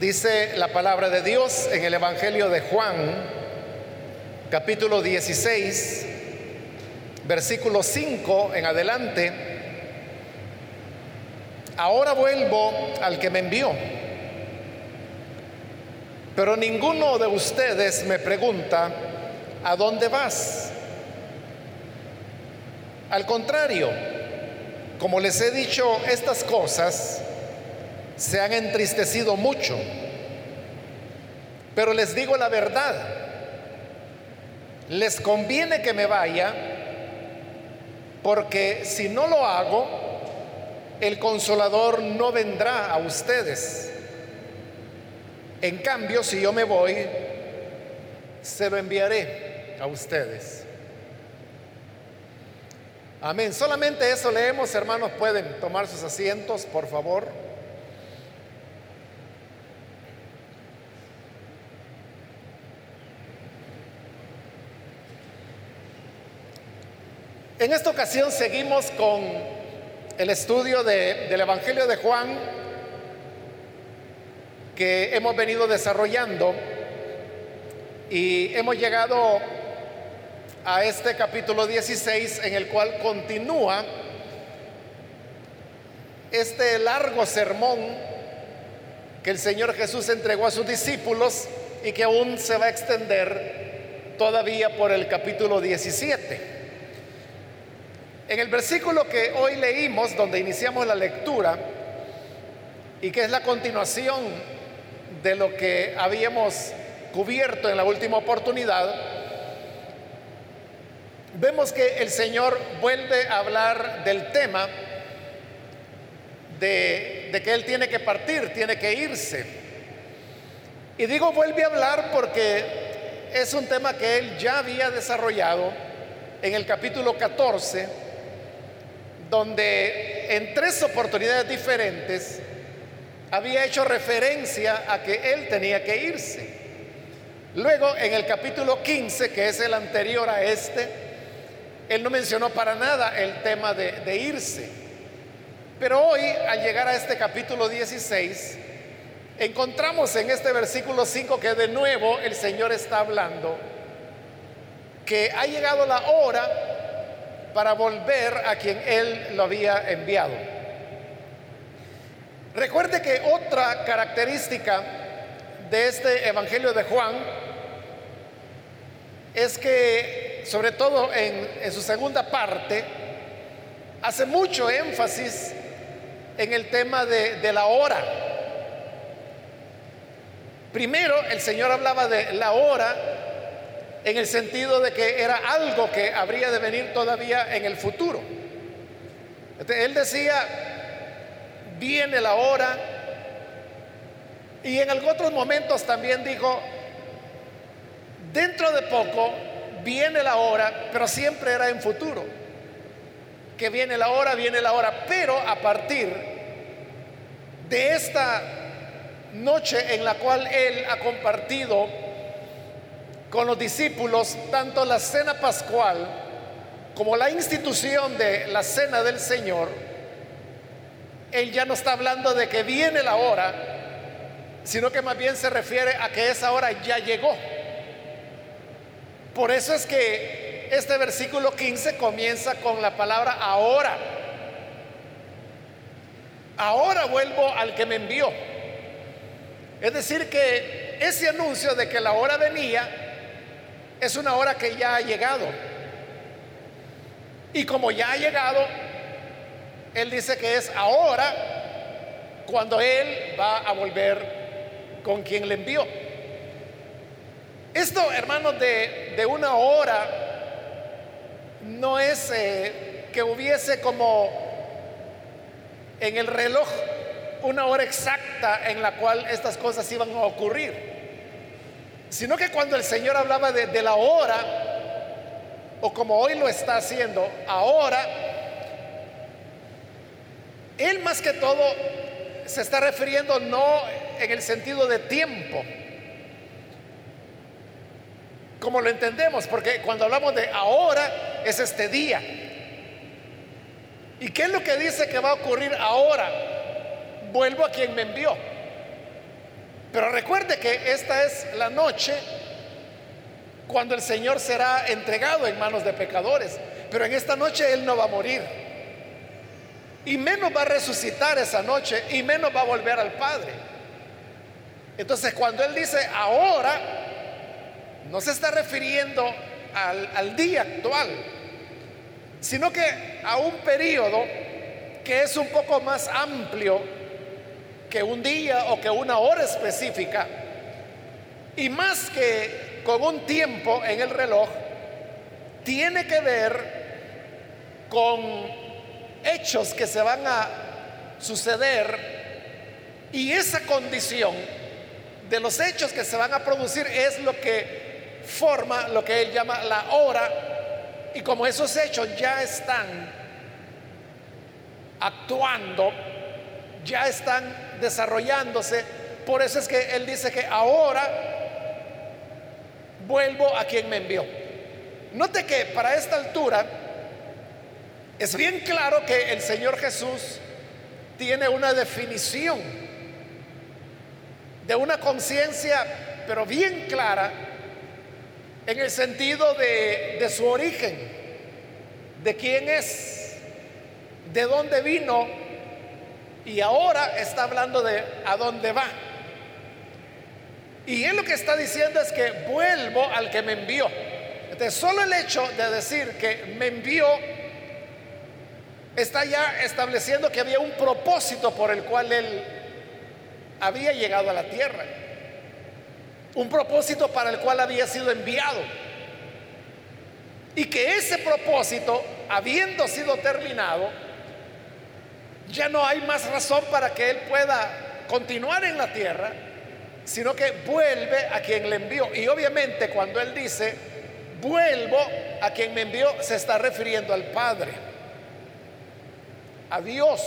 Dice la palabra de Dios en el Evangelio de Juan, capítulo 16, versículo 5 en adelante. Ahora vuelvo al que me envió. Pero ninguno de ustedes me pregunta, ¿a dónde vas? Al contrario, como les he dicho estas cosas, se han entristecido mucho. Pero les digo la verdad, les conviene que me vaya, porque si no lo hago, el consolador no vendrá a ustedes. En cambio, si yo me voy, se lo enviaré a ustedes. Amén. Solamente eso leemos, hermanos. Pueden tomar sus asientos, por favor. En esta ocasión seguimos con el estudio del Evangelio de Juan que hemos venido desarrollando y hemos llegado a este capítulo 16 en el cual continúa este largo sermón que el Señor Jesús entregó a sus discípulos y que aún se va a extender todavía por el capítulo 17. En el versículo que hoy leímos, donde iniciamos la lectura, y que es la continuación de lo que habíamos cubierto en la última oportunidad, vemos que el Señor vuelve a hablar del tema de, que Él tiene que partir, tiene que irse. Y digo vuelve a hablar porque es un tema que Él ya había desarrollado en el capítulo 14 donde en tres oportunidades diferentes había hecho referencia a que él tenía que irse. Luego, en el capítulo 15, que es el anterior a este, él no mencionó para nada el tema de, irse. Pero hoy, al llegar a este capítulo 16, encontramos en este versículo 5 que de nuevo el Señor está hablando que ha llegado la hora para volver a quien Él lo había enviado. Recuerde que otra característica de este Evangelio de Juan es que, sobre todo en, su segunda parte, hace mucho énfasis en el tema de, la hora. Primero, el Señor hablaba de la hora en el sentido de que era algo que habría de venir todavía en el futuro. él decía, viene la hora, y en otros momentos también dijo, dentro de poco viene la hora, pero siempre era en futuro, que viene la hora, viene la hora, pero a partir de esta noche en la cual él ha compartido con los discípulos tanto la cena pascual como la institución de la cena del Señor, Él ya no está hablando de que viene la hora, sino que más bien se refiere a que esa hora ya llegó. Por eso es que este versículo 15 comienza con la palabra ahora. Ahora vuelvo al que me envió. Es decir, que ese anuncio de que la hora venía es una hora que ya ha llegado. Y como ya ha llegado, Él dice que es ahora cuando Él va a volver con quien le envió. Esto, hermanos, de, una hora no es eh, que hubiese como en el reloj una hora exacta en la cual estas cosas iban a ocurrir sino que cuando el Señor hablaba de, la hora, o como hoy lo está haciendo, ahora, Él más que todo se está refiriendo no en el sentido de tiempo, como lo entendemos, porque cuando hablamos de ahora es este día. ¿Y qué es lo que dice que va a ocurrir ahora? Vuelvo a quien me envió. Pero recuerde que esta es la noche cuando el Señor será entregado en manos de pecadores. Pero en esta noche Él no va a morir. Y menos va a resucitar esa noche y menos va a volver al Padre. Entonces cuando Él dice ahora, no se está refiriendo al, día actual, sino que a un periodo que es un poco más amplio que un día o que una hora específica, y más que con un tiempo en el reloj, tiene que ver con hechos que se van a suceder y esa condición de los hechos que se van a producir es lo que forma lo que él llama la hora y como esos hechos ya están actuando, ya están desarrollándose, por eso es que él dice que ahora vuelvo a quien me envió. Note que para esta altura es bien claro que el Señor Jesús tiene una definición de una conciencia, pero bien clara en el sentido de, su origen, de quién es, de dónde vino y ahora está hablando de a dónde va. Y él lo que está diciendo es que vuelvo al que me envió. Entonces, solo el hecho de decir que me envió está ya estableciendo que había un propósito por el cual él había llegado a la tierra un propósito para el cual había sido enviado. Y que ese propósito, habiendo sido terminado, ya no hay más razón para que Él pueda continuar en la tierra, sino que vuelve a quien le envió. Y obviamente cuando Él dice, vuelvo a quien me envió, se está refiriendo al Padre, a Dios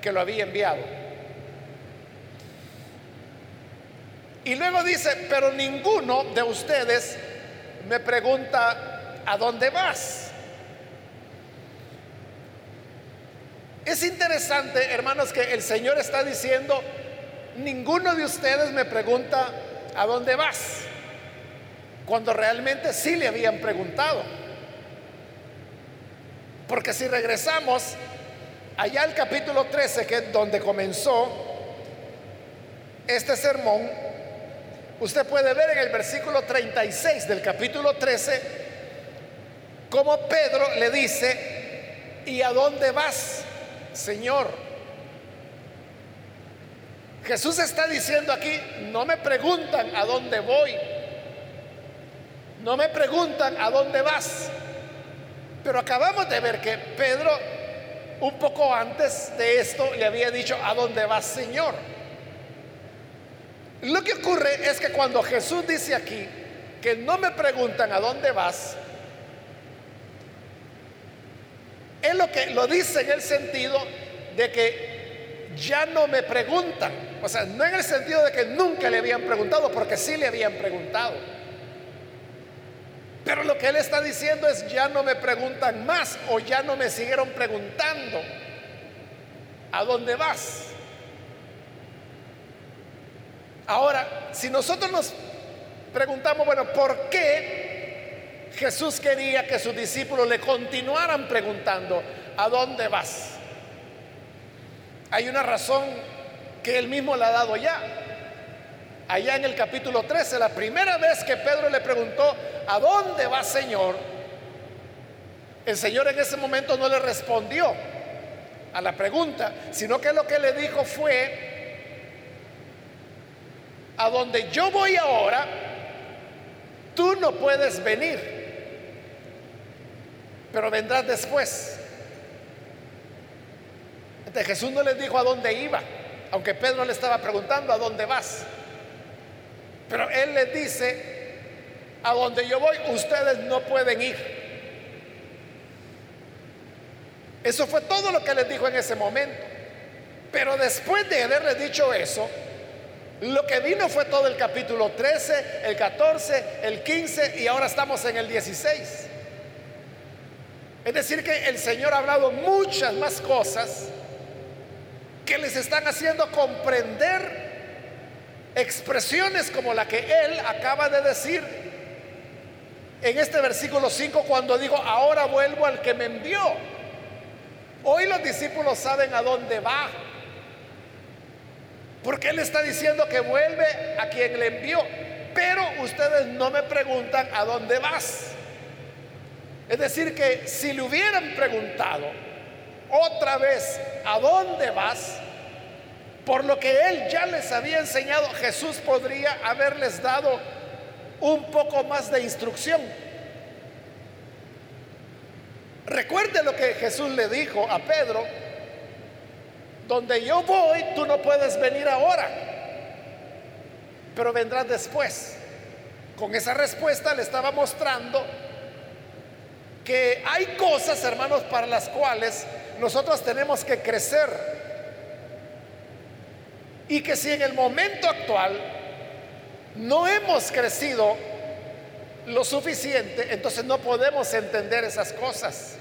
que lo había enviado. Y luego dice, pero ninguno de ustedes me pregunta, ¿a dónde vas? Es interesante, hermanos, que el Señor está diciendo, ninguno de ustedes me pregunta, ¿a dónde vas? Cuando realmente sí le habían preguntado. Porque si regresamos allá al capítulo 13, que es donde comenzó este sermón, Usted puede ver en el versículo 36 del capítulo 13 cómo Pedro le dice, ¿y a dónde vas, Señor? Jesús está diciendo aquí, no me preguntan a dónde voy, no me preguntan a dónde vas, pero acabamos de ver que Pedro un poco antes de esto le había dicho, ¿a dónde vas, Señor? Lo que ocurre es que cuando Jesús dice aquí que no me preguntan a dónde vas, es lo que lo dice en el sentido de que ya no me preguntan. O sea, no en el sentido de que nunca le habían preguntado, porque sí le habían preguntado. Pero lo que él está diciendo es, ya no me preguntan más o ya no me siguieron preguntando, ¿a dónde vas? Ahora, si nosotros nos preguntamos, bueno, ¿por qué Jesús quería que sus discípulos le continuaran preguntando, ¿a dónde vas? Hay una razón que él mismo le ha dado ya. Allá en el capítulo 13, la primera vez que Pedro le preguntó, ¿a dónde va Señor? El Señor en ese momento no le respondió a la pregunta, sino que lo que le dijo fue, a donde yo voy ahora, tú no puedes venir, pero vendrás después. Entonces Jesús no les dijo a dónde iba, aunque Pedro le estaba preguntando a dónde vas. Pero él les dice, a donde yo voy, ustedes no pueden ir. Eso fue todo lo que les dijo en ese momento. Pero después de haberles dicho eso, lo que vino fue todo el capítulo 13, el 14, el 15 y ahora estamos en el 16. Es decir, que el Señor ha hablado muchas más cosas que les están haciendo comprender expresiones como la que él acaba de decir en este versículo 5 cuando dijo, ahora vuelvo al que me envió. Hoy los discípulos saben a dónde va. Porque él está diciendo que vuelve a quien le envió. Pero ustedes no me preguntan a dónde vas. Es decir, que si le hubieran preguntado otra vez a dónde vas, por lo que él ya les había enseñado, Jesús podría haberles dado un poco más de instrucción. Recuerde lo que Jesús le dijo a Pedro, donde yo voy, tú no puedes venir ahora, pero vendrás después. Con esa respuesta le estaba mostrando que hay cosas, hermanos, para las cuales nosotros tenemos que crecer y que si en el momento actual no hemos crecido lo suficiente, entonces no podemos entender esas cosas.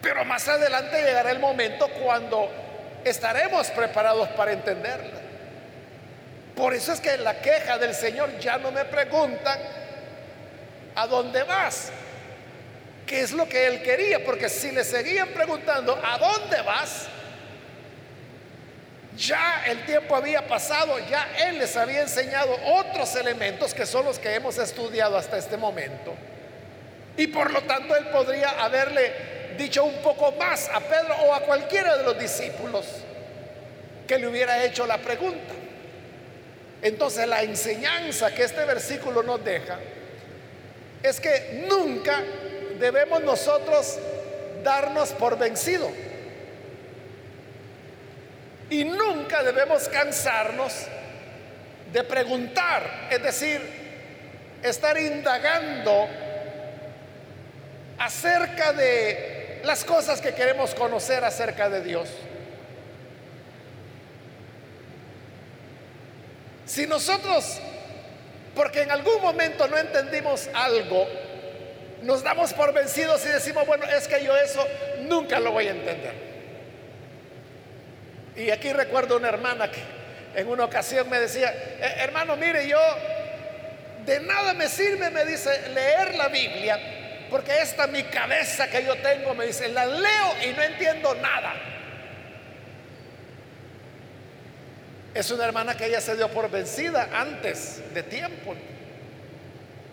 Pero más adelante llegará el momento cuando estaremos preparados para entenderla. Por eso es que la queja del Señor ya no me preguntan a dónde vas, qué es lo que Él quería, porque si le seguían preguntando a dónde vas, ya el tiempo había pasado, ya Él les había enseñado otros elementos que son los que hemos estudiado hasta este momento. Y por lo tanto Él podría haberle dicho un poco más a Pedro o a cualquiera de los discípulos que le hubiera hecho la pregunta. Entonces la enseñanza que este versículo nos deja es que nunca debemos nosotros darnos por vencido. Y nunca debemos cansarnos de preguntar, es decir, estar indagando acerca de las cosas que queremos conocer acerca de Dios. Si nosotros, porque en algún momento no entendimos algo, nos damos por vencidos y decimos, bueno, es que yo eso nunca lo voy a entender. Y aquí recuerdo una hermana que en una ocasión me decía, eh, hermano, mire, yo de nada me sirve, me dice, leer la Biblia, porque esta mi cabeza que yo tengo, me dice, la leo y no entiendo nada. Es una hermana que ella se dio por vencida antes de tiempo.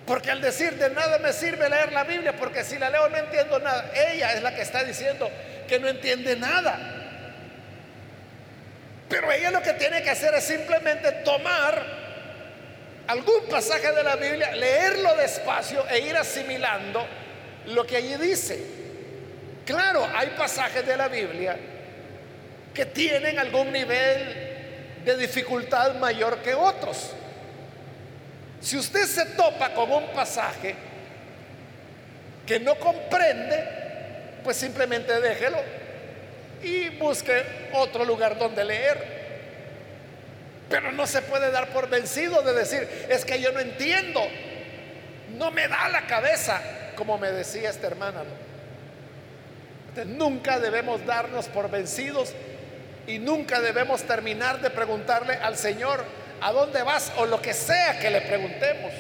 Porque al decir de nada me sirve leer la Biblia, porque si la leo no entiendo nada, ella es la que está diciendo que no entiende nada. Pero ella lo que tiene que hacer es simplemente tomar algún pasaje de la Biblia, leerlo despacio e ir asimilando lo que allí dice. Claro, hay pasajes de la Biblia que tienen algún nivel de dificultad mayor que otros. Si usted se topa con un pasaje que no comprende, pues simplemente déjelo y busque otro lugar donde leer. Pero no se puede dar por vencido de decir, es que yo no entiendo, no me da la cabeza, como me decía esta hermana. nunca debemos darnos por vencidos y nunca debemos terminar de preguntarle al Señor, ¿a dónde vas? O lo que sea que le preguntemos.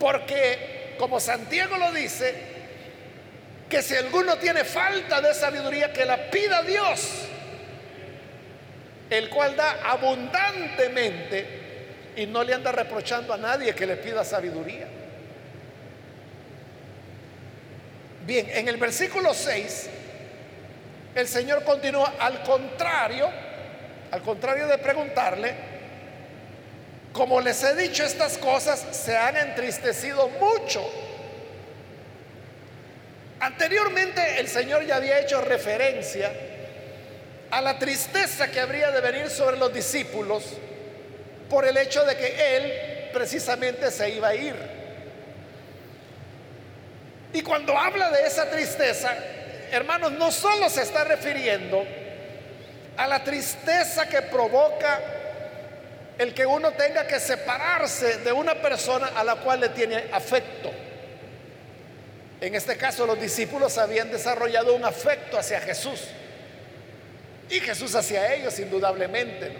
Porque, como Santiago lo dice, que si alguno tiene falta de sabiduría, que la pida Dios, el cual da abundantemente y no le anda reprochando a nadie que le pida sabiduría. Bien, en el versículo 6, el Señor continúa al contrario, al contrario de preguntarle, como les he dicho estas cosas, se han entristecido mucho Anteriormente el Señor ya había hecho referencia a la tristeza que habría de venir sobre los discípulos por el hecho de que Él precisamente se iba a ir. Y cuando habla de esa tristeza, hermanos, no solo se está refiriendo a la tristeza que provoca el que uno tenga que separarse de una persona a la cual le tiene afecto. En este caso los discípulos habían desarrollado un afecto hacia Jesús. Y Jesús hacia ellos, indudablemente.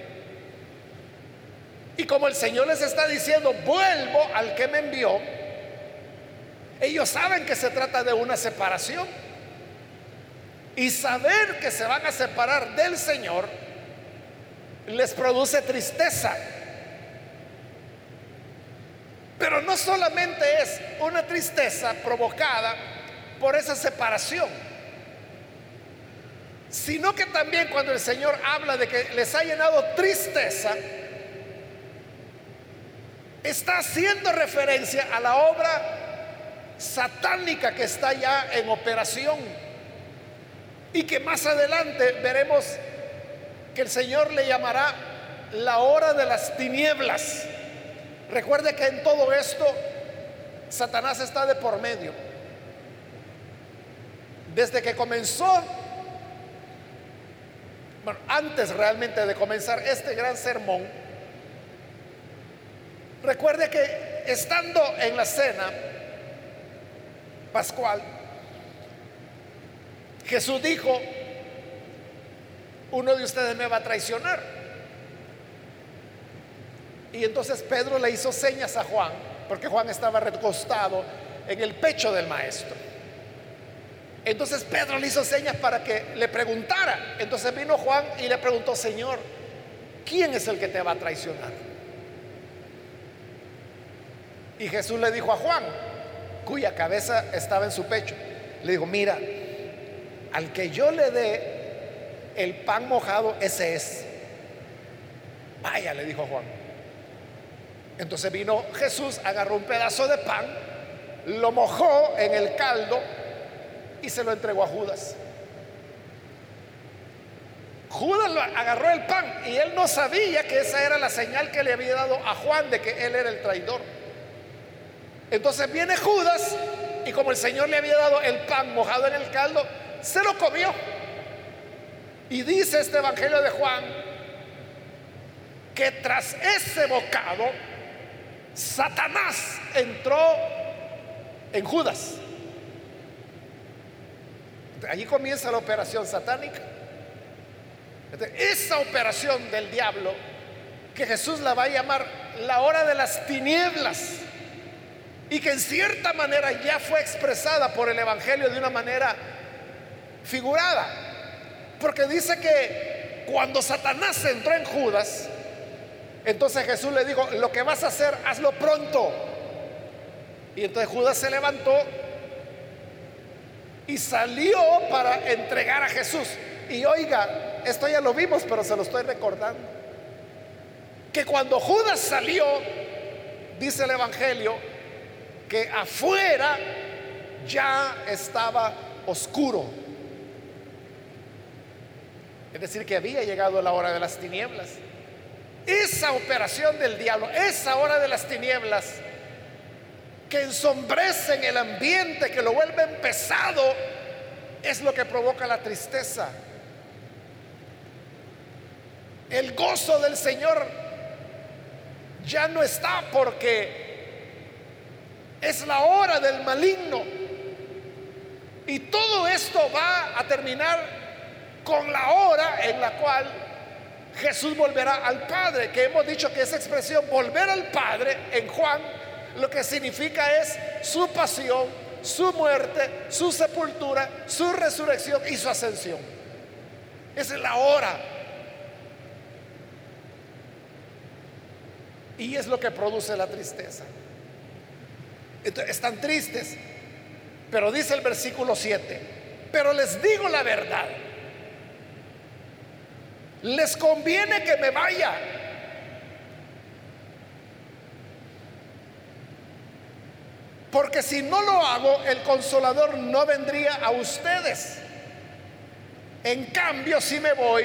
Y como el Señor les está diciendo, vuelvo al que me envió, ellos saben que se trata de una separación. Y saber que se van a separar del Señor les produce tristeza. Pero no solamente es una tristeza provocada por esa separación, sino que también cuando el Señor habla de que les ha llenado tristeza, está haciendo referencia a la obra satánica que está ya en operación y que más adelante veremos que el Señor le llamará la hora de las tinieblas. Recuerde que en todo esto Satanás está de por medio. Desde que comenzó, bueno, antes realmente de comenzar este gran sermón, recuerde que estando en la cena pascual, Jesús dijo, uno de ustedes me va a traicionar. Y entonces Pedro le hizo señas a Juan, porque Juan estaba recostado en el pecho del maestro. Entonces Pedro le hizo señas para que le preguntara. Entonces vino Juan y le preguntó, Señor, ¿quién es el que te va a traicionar? Y Jesús le dijo a Juan, cuya cabeza estaba en su pecho, le dijo, mira, al que yo le dé el pan mojado, ese es. Vaya, le dijo Juan. Entonces vino Jesús, agarró un pedazo de pan, lo mojó en el caldo y se lo entregó a Judas. Judas lo agarró el pan y él no sabía que esa era la señal que le había dado a Juan de que él era el traidor. Entonces viene Judas y como el Señor le había dado el pan mojado en el caldo, se lo comió. Y dice este Evangelio de Juan que tras ese bocado, Satanás entró en Judas. Allí comienza la operación satánica. Esa operación del diablo, que Jesús la va a llamar la hora de las tinieblas, y que en cierta manera ya fue expresada por el Evangelio de una manera figurada. Porque dice que cuando Satanás entró en Judas, entonces Jesús le dijo, lo que vas a hacer, hazlo pronto. Y entonces Judas se levantó y salió para entregar a Jesús. Y oiga, esto ya lo vimos, pero se lo estoy recordando. Que cuando Judas salió, dice el Evangelio, que afuera ya estaba oscuro. Es decir, que había llegado la hora de las tinieblas. Esa operación del diablo, esa hora de las tinieblas, que ensombrecen el ambiente, que lo vuelven pesado, es lo que provoca la tristeza. El gozo del Señor ya no está porque es la hora del maligno. Y todo esto va a terminar con la hora en la cual Jesús volverá al Padre, que hemos dicho que esa expresión volver al Padre en Juan lo que significa es su pasión, su muerte, su sepultura, su resurrección y su ascensión. Esa es la hora. Y es lo que produce la tristeza. están tristes, pero dice el versículo 7, pero les digo la verdad les conviene que me vaya. Porque si no lo hago, el consolador no vendría a ustedes. En cambio, si me voy,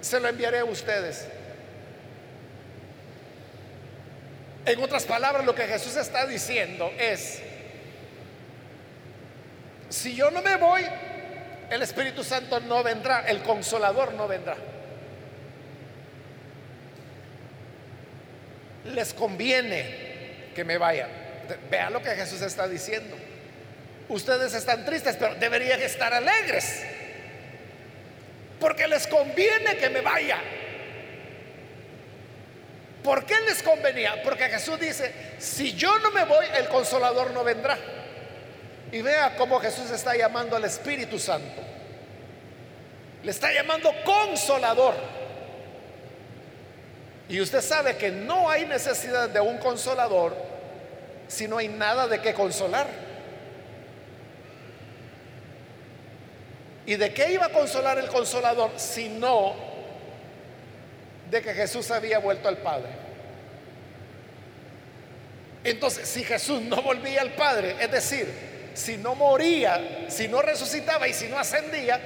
se lo enviaré a ustedes. En otras palabras, lo que Jesús está diciendo es, si yo no me voy, el Espíritu Santo no vendrá, el consolador no vendrá. Les conviene que me vayan. Vean lo que Jesús está diciendo. Ustedes están tristes, pero deberían estar alegres. Porque les conviene que me vaya. ¿Por qué les convenía? Porque Jesús dice, si yo no me voy, el consolador no vendrá. Y vea cómo Jesús está llamando al Espíritu Santo. Le está llamando consolador. Y usted sabe que no hay necesidad de un consolador si no hay nada de qué consolar. ¿Y de qué iba a consolar el consolador si no de que Jesús había vuelto al Padre? Entonces, si Jesús no volvía al Padre, es decir, si no moría, si no resucitaba y si no ascendía,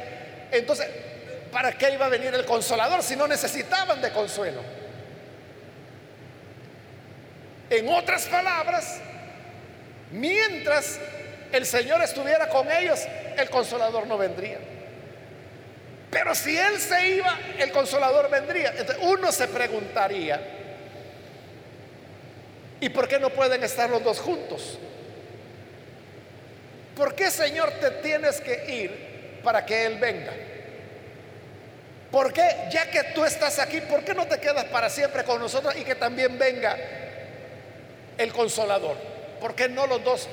entonces, ¿para qué iba a venir el consolador si no necesitaban de consuelo? En otras palabras, mientras el Señor estuviera con ellos, el consolador no vendría. Pero si Él se iba, el consolador vendría. Entonces uno se preguntaría, ¿y por qué no pueden estar los dos juntos? ¿Por qué, Señor, te tienes que ir para que Él venga? ¿Por qué, ya que tú estás aquí, por qué no te quedas para siempre con nosotros y que también venga el consolador? ¿Por qué no los dos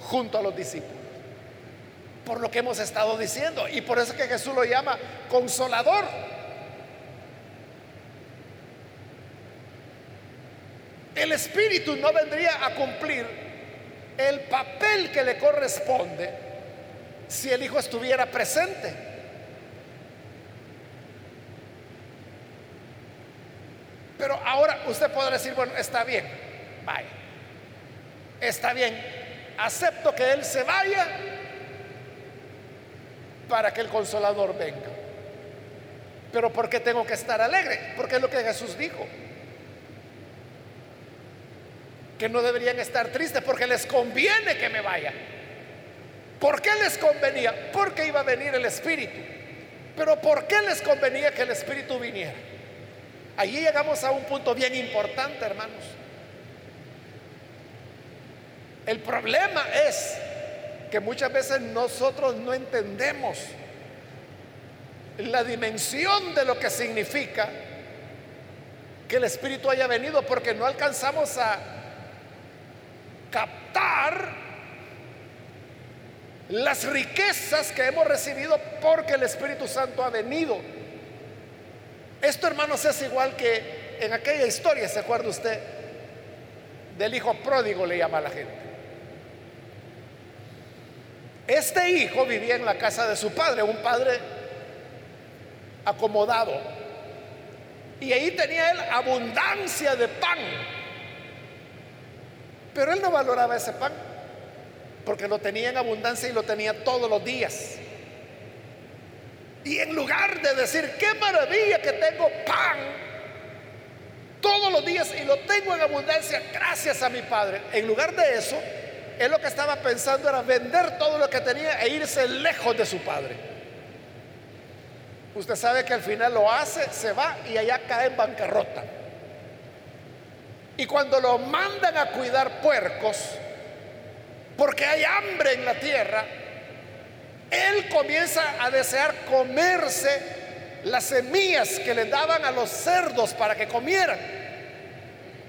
junto a los discípulos? Por lo que hemos estado diciendo. Y por eso que Jesús lo llama consolador. El Espíritu no vendría a cumplir el papel que le corresponde si el Hijo estuviera presente. Pero ahora usted podrá decir, bueno, está bien, vaya, está bien, acepto que Él se vaya para que el consolador venga. Pero ¿por qué tengo que estar alegre? Porque es lo que Jesús dijo. Que no deberían estar tristes porque les conviene que me vaya. ¿Por qué les convenía? Porque iba a venir el Espíritu. Pero ¿por qué les convenía que el Espíritu viniera? Allí llegamos a un punto bien importante, hermanos. El problema es que muchas veces nosotros no entendemos la dimensión de lo que significa que el Espíritu haya venido porque no alcanzamos a captar las riquezas que hemos recibido porque el Espíritu Santo ha venido. Esto, hermanos, es igual que en aquella historia, ¿se acuerda usted? Del hijo pródigo le llama a la gente. Este hijo vivía en la casa de su padre, un padre acomodado. Y ahí tenía él abundancia de pan. Pero él no valoraba ese pan, porque lo tenía en abundancia y lo tenía todos los días. Y en lugar de decir, qué maravilla que tengo pan todos los días y lo tengo en abundancia gracias a mi padre, en lugar de eso, él lo que estaba pensando era vender todo lo que tenía e irse lejos de su padre. Usted sabe que al final lo hace, se va y allá cae en bancarrota. Y cuando lo mandan a cuidar puercos, porque hay hambre en la tierra, él comienza a desear comerse las semillas que le daban a los cerdos para que comieran.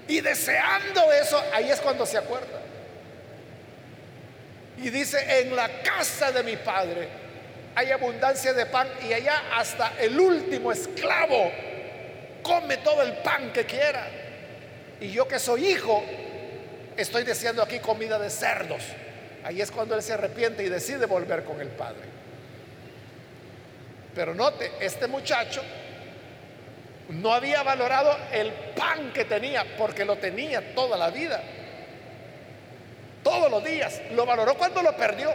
Y deseando eso, ahí es cuando se acuerda. Y dice, en la casa de mi padre hay abundancia de pan y allá hasta el último esclavo come todo el pan que quiera. Y yo que soy hijo, estoy deseando aquí comida de cerdos. Ahí es cuando él se arrepiente y decide volver con el padre. Pero note, este muchacho no había valorado el pan que tenía porque lo tenía toda la vida todos los días. Lo valoró cuando lo perdió.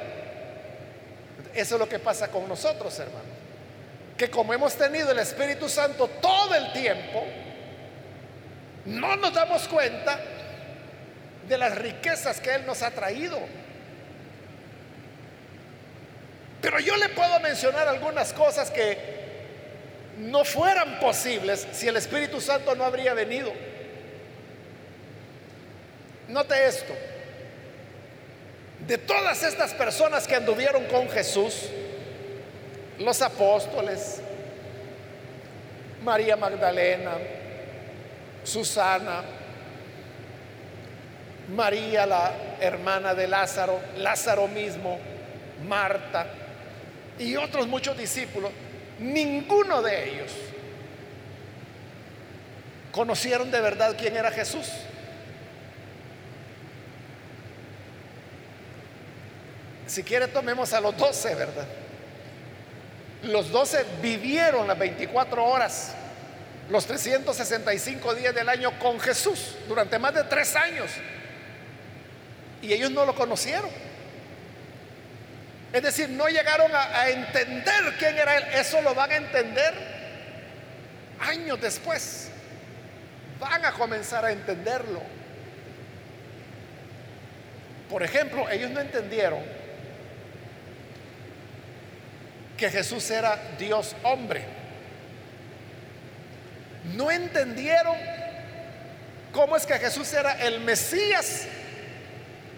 Eso es lo que pasa con nosotros, hermanos. Que como hemos tenido el Espíritu Santo todo el tiempo, no nos damos cuenta de las riquezas que Él nos ha traído. Pero yo le puedo mencionar algunas cosas que no fueran posibles si el Espíritu Santo no habría venido. Note esto. De todas estas personas que anduvieron con Jesús, los apóstoles, María Magdalena, Susana, María la hermana de Lázaro, Lázaro mismo, Marta y otros muchos discípulos, ninguno de ellos conocieron de verdad quién era Jesús. Si quiere tomemos a los doce, ¿verdad? Los doce vivieron las 24 horas, los 365 días del año con Jesús durante más de tres años. Y ellos no lo conocieron. Es decir, no llegaron a, entender quién era Él. Eso lo van a entender años después. Van a comenzar a entenderlo. Por ejemplo, ellos no entendieron que Jesús era Dios hombre. No entendieron cómo es que Jesús era el Mesías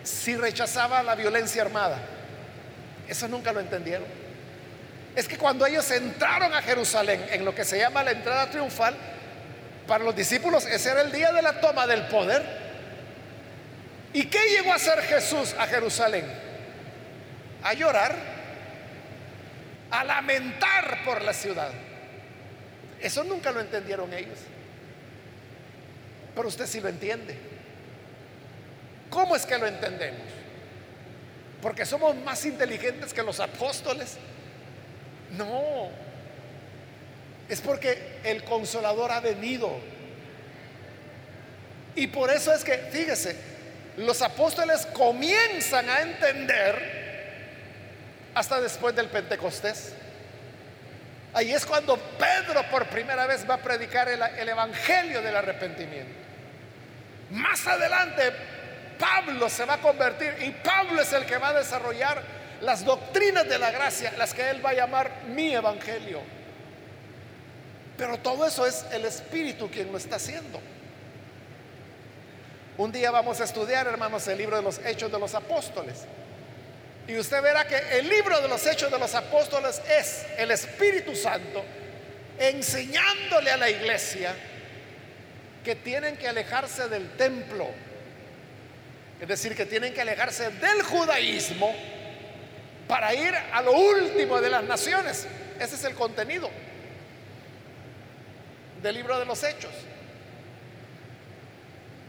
si rechazaba la violencia armada. Eso nunca lo entendieron. Es que cuando ellos entraron a Jerusalén en lo que se llama la entrada triunfal, para los discípulos ese era el día de la toma del poder. ¿Y qué llegó a hacer Jesús a Jerusalén? A llorar, a lamentar por la ciudad. Eso nunca lo entendieron ellos. Pero usted sí lo entiende. ¿Cómo es que lo entendemos? Porque somos más inteligentes que los apóstoles. No, es porque el consolador ha venido. Y por eso es que, fíjese, los apóstoles comienzan a entender hasta después del Pentecostés. Ahí es cuando Pedro por primera vez va a predicar el, el Evangelio del arrepentimiento. Más adelante Pablo se va a convertir y Pablo es el que va a desarrollar las doctrinas de la gracia, las que él va a llamar mi evangelio. Pero todo eso es el Espíritu quien lo está haciendo. Un día vamos a estudiar, hermanos, el libro de los Hechos de los Apóstoles. Y usted verá que el libro de los Hechos de los Apóstoles es el Espíritu Santo enseñándole a la iglesia que tienen que alejarse del templo es decir, que tienen que alejarse del judaísmo para ir a lo último de las naciones. Ese es el contenido del libro de los hechos.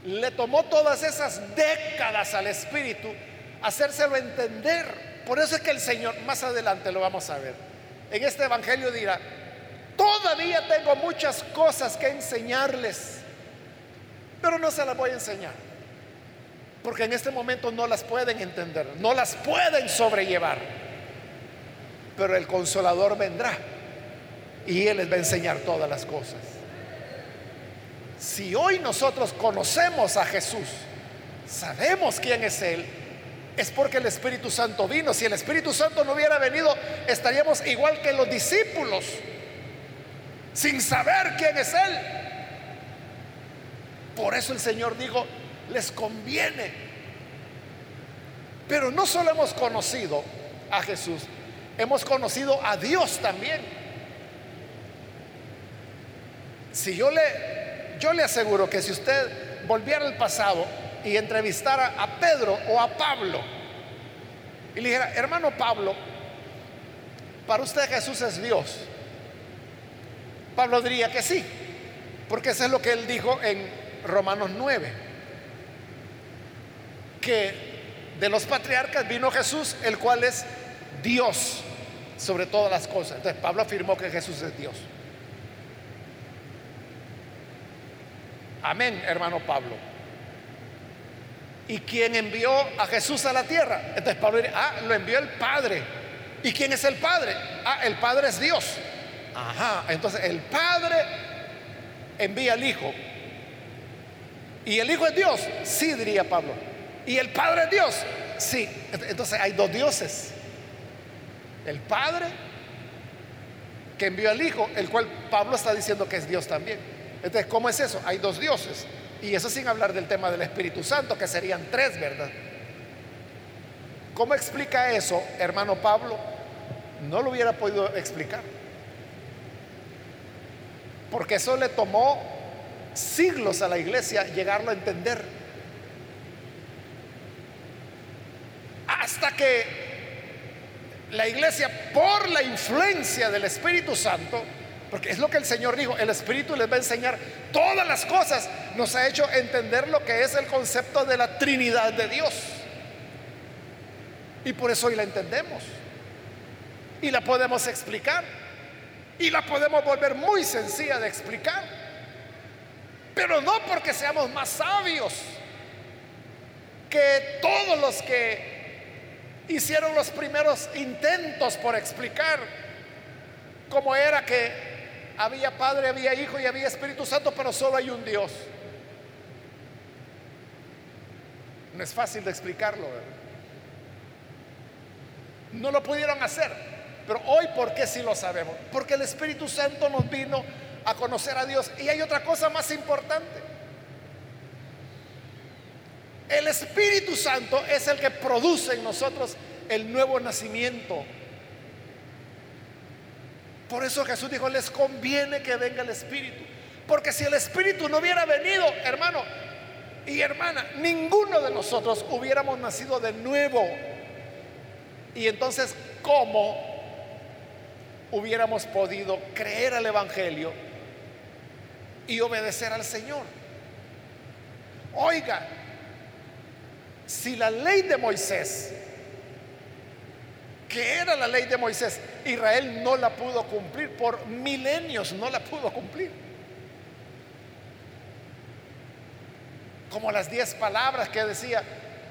Le tomó todas esas décadas al Espíritu hacérselo entender. Por eso es que el Señor, más adelante lo vamos a ver, en este Evangelio dirá, todavía tengo muchas cosas que enseñarles, pero no se las voy a enseñar porque en este momento no las pueden entender, no las pueden sobrellevar. Pero el consolador vendrá y Él les va a enseñar todas las cosas. Si hoy nosotros conocemos a Jesús, sabemos quién es Él, es porque el Espíritu Santo vino. Si el Espíritu Santo no hubiera venido, estaríamos igual que los discípulos, sin saber quién es Él. Por eso el Señor dijo, les conviene. Pero no solo hemos conocido a Jesús, hemos conocido a Dios también. Si yo le, yo le aseguro que si usted volviera al pasado y entrevistara a Pedro o a Pablo y le dijera, hermano Pablo, para usted Jesús es Dios. Pablo diría que sí, porque eso es lo que él dijo en Romanos 9 que de los patriarcas vino Jesús, el cual es Dios sobre todas las cosas. Entonces Pablo afirmó que Jesús es Dios. Amén, hermano Pablo. ¿Y quién envió a Jesús a la tierra? Entonces Pablo dice, ah, lo envió el Padre. ¿Y quién es el Padre? Ah, el Padre es Dios. Ajá, entonces el Padre envía al Hijo. ¿Y el Hijo es Dios? Sí, diría Pablo. ¿Y el Padre es Dios? Sí. Entonces hay dos dioses. El Padre que envió al Hijo, el cual Pablo está diciendo que es Dios también. Entonces, ¿cómo es eso? Hay dos dioses. Y eso sin hablar del tema del Espíritu Santo, que serían tres, ¿verdad? ¿Cómo explica eso, hermano Pablo? No lo hubiera podido explicar. Porque eso le tomó siglos a la iglesia llegarlo a entender. Hasta que la iglesia, por la influencia del Espíritu Santo, porque es lo que el Señor dijo, el Espíritu les va a enseñar todas las cosas, nos ha hecho entender lo que es el concepto de la Trinidad de Dios. Y por eso hoy la entendemos. Y la podemos explicar. Y la podemos volver muy sencilla de explicar. Pero no porque seamos más sabios que todos los que hicieron los primeros intentos por explicar cómo era que había Padre, había Hijo y había Espíritu Santo, pero solo hay un Dios. No es fácil de explicarlo. No lo pudieron hacer. Pero hoy, ¿por qué sí lo sabemos? Porque el Espíritu Santo nos vino a conocer a Dios. Y hay otra cosa más importante. El Espíritu Santo es el que produce en nosotros el nuevo nacimiento. Por eso Jesús dijo, les conviene que venga el Espíritu. Porque si el Espíritu no hubiera venido, hermano y hermana, ninguno de nosotros hubiéramos nacido de nuevo. Y entonces, ¿cómo hubiéramos podido creer al Evangelio y obedecer al Señor? Oiga, si la ley de Moisés, que era la ley de Moisés, Israel no la pudo cumplir, por milenios no la pudo cumplir. Como las diez palabras que decía,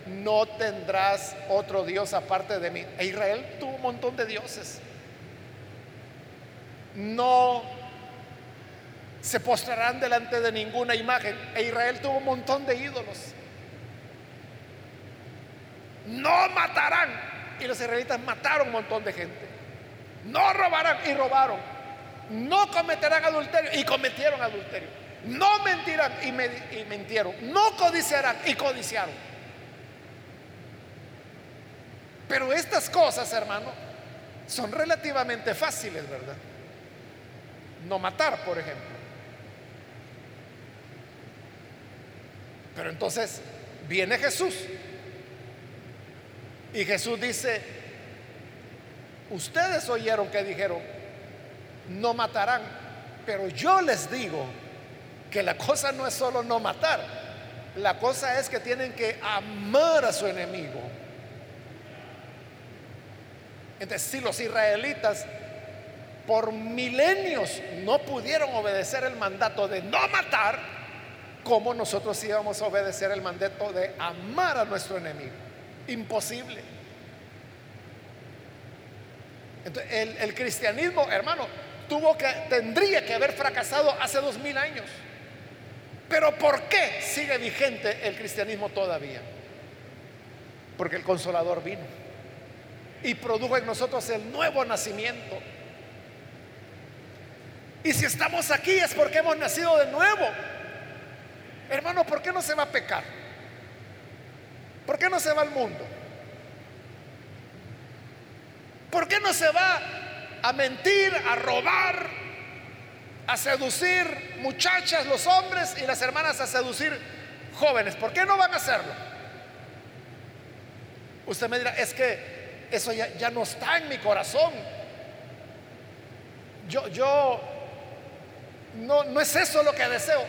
no tendrás otro Dios aparte de mí. E Israel tuvo un montón de dioses. No se postrarán delante de ninguna imagen. E Israel tuvo un montón de ídolos. No matarán. Y los israelitas mataron un montón de gente. No robarán y robaron. No cometerán adulterio y cometieron adulterio. No mentirán y, y mintieron. No codiciarán y codiciaron. Pero estas cosas, hermano, son relativamente fáciles, ¿verdad? No matar, por ejemplo. Pero entonces viene Jesús. Y Jesús dice, ustedes oyeron que dijeron, no matarán, pero yo les digo que la cosa no es solo no matar, la cosa es que tienen que amar a su enemigo. Entonces, si los israelitas por milenios no pudieron obedecer el mandato de no matar, ¿cómo nosotros íbamos a obedecer el mandato de amar a nuestro enemigo? Imposible. El, el cristianismo, hermano, tuvo que, tendría que haber fracasado hace dos mil años. Pero ¿por qué sigue vigente el cristianismo todavía? Porque el consolador vino y produjo en nosotros el nuevo nacimiento. Y si estamos aquí es porque hemos nacido de nuevo. Hermano, ¿por qué no se va a pecar? ¿Por qué no se va al mundo? ¿Por qué no se va a mentir, a robar, a seducir muchachas, los hombres y las hermanas a seducir jóvenes? ¿Por qué no van a hacerlo? Usted me dirá, es que eso ya, no está en mi corazón. Yo, yo, no, no es eso lo que deseo.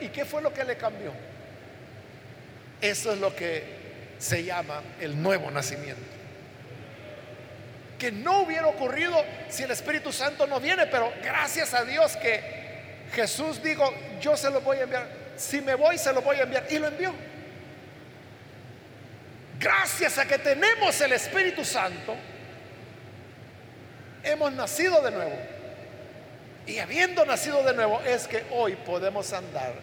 ¿Y qué fue lo que le cambió? Eso es lo que se llama el nuevo nacimiento. Que no hubiera ocurrido si el Espíritu Santo no viene, pero gracias a Dios que Jesús dijo, yo se lo voy a enviar. Si me voy, se lo voy a enviar. Y lo envió. Gracias a que tenemos el Espíritu Santo, hemos nacido de nuevo. Y habiendo nacido de nuevo es que hoy podemos andar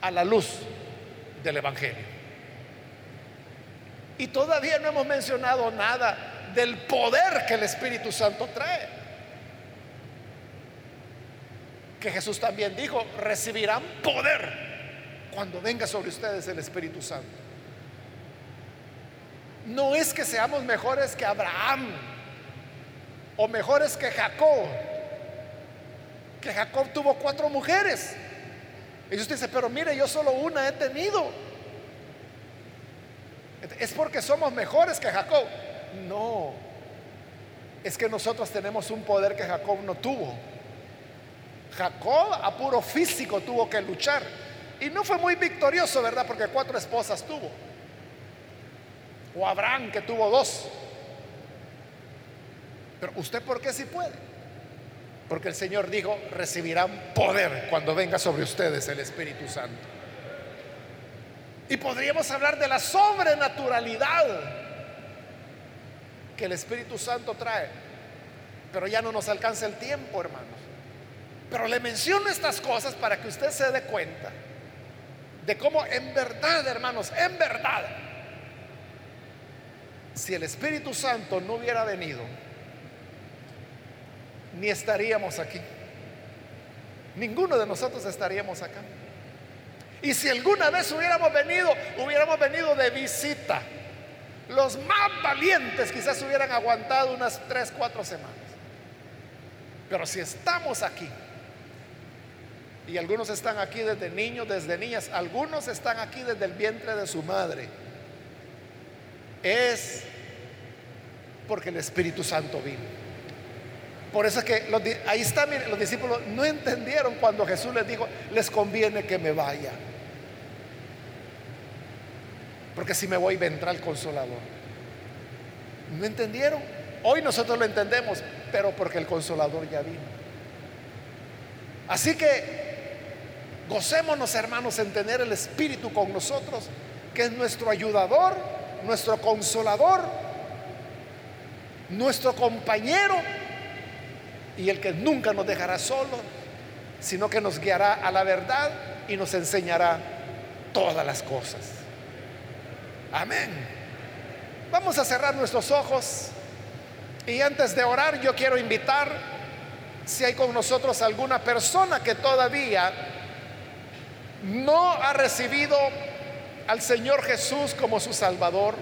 a la luz del Evangelio. Y todavía no hemos mencionado nada del poder que el Espíritu Santo trae. Que Jesús también dijo, recibirán poder cuando venga sobre ustedes el Espíritu Santo. No es que seamos mejores que Abraham o mejores que Jacob que Jacob tuvo cuatro mujeres. Y usted dice, pero mire, yo solo una he tenido. Es porque somos mejores que Jacob. No, es que nosotros tenemos un poder que Jacob no tuvo. Jacob a puro físico tuvo que luchar. Y no fue muy victorioso, ¿verdad? Porque cuatro esposas tuvo. O Abraham que tuvo dos. Pero usted por qué sí puede? Porque el Señor dijo, recibirán poder cuando venga sobre ustedes el Espíritu Santo. Y podríamos hablar de la sobrenaturalidad que el Espíritu Santo trae. Pero ya no nos alcanza el tiempo, hermanos. Pero le menciono estas cosas para que usted se dé cuenta de cómo en verdad, hermanos, en verdad, si el Espíritu Santo no hubiera venido, ni estaríamos aquí. Ninguno de nosotros estaríamos acá. Y si alguna vez hubiéramos venido, hubiéramos venido de visita. Los más valientes quizás hubieran aguantado unas tres, cuatro semanas. Pero si estamos aquí, y algunos están aquí desde niños, desde niñas, algunos están aquí desde el vientre de su madre, es porque el Espíritu Santo vino. Por eso es que ahí está, los discípulos no entendieron cuando Jesús les dijo, les conviene que me vaya. Porque si me voy vendrá el consolador. No entendieron. Hoy nosotros lo entendemos, pero porque el consolador ya vino. Así que gocémonos hermanos en tener el Espíritu con nosotros, que es nuestro ayudador, nuestro consolador, nuestro compañero y el que nunca nos dejará solos, sino que nos guiará a la verdad y nos enseñará todas las cosas. Amén. Vamos a cerrar nuestros ojos y antes de orar yo quiero invitar, si hay con nosotros alguna persona que todavía no ha recibido al Señor Jesús como su Salvador,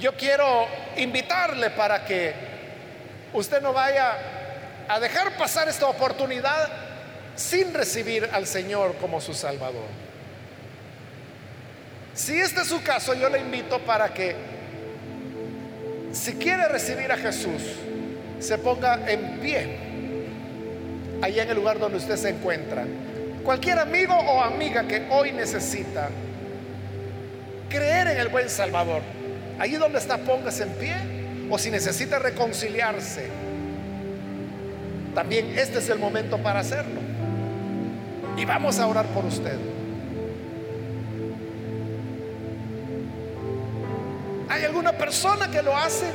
yo quiero invitarle para que usted no vaya a dejar pasar esta oportunidad sin recibir al Señor como su Salvador. Si este es su caso, yo le invito para que, si quiere recibir a Jesús, se ponga en pie, allá en el lugar donde usted se encuentra. Cualquier amigo o amiga que hoy necesita creer en el buen Salvador, allí donde está, póngase en pie o si necesita reconciliarse, también este es el momento para hacerlo. Y vamos a orar por usted. ¿Hay alguna persona que lo hace?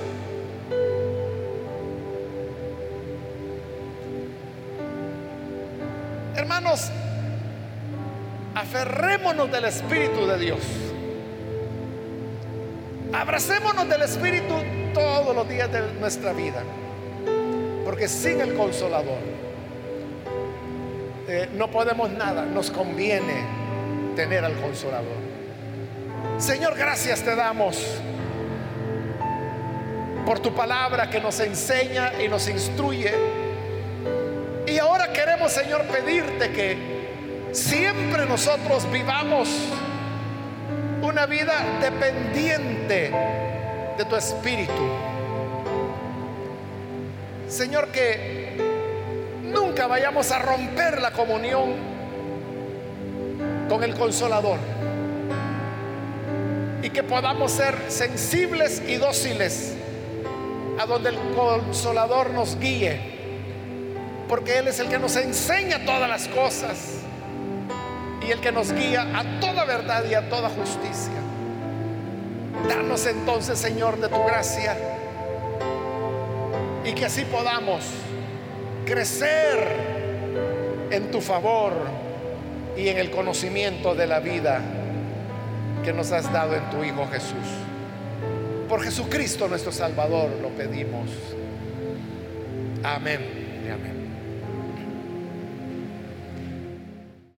Hermanos, aferrémonos del Espíritu de Dios. Abracémonos del Espíritu todos los días de nuestra vida. Porque sin el consolador eh, no podemos nada. Nos conviene tener al consolador. Señor, gracias te damos por tu palabra que nos enseña y nos instruye. Y ahora queremos, Señor, pedirte que siempre nosotros vivamos una vida dependiente de tu espíritu. Señor, que nunca vayamos a romper la comunión con el consolador y que podamos ser sensibles y dóciles a donde el consolador nos guíe, porque Él es el que nos enseña todas las cosas y el que nos guía a toda verdad y a toda justicia. Danos entonces, Señor, de tu gracia y que así podamos crecer en tu favor y en el conocimiento de la vida que nos has dado en tu Hijo Jesús. Por Jesucristo nuestro Salvador lo pedimos. Amén amén.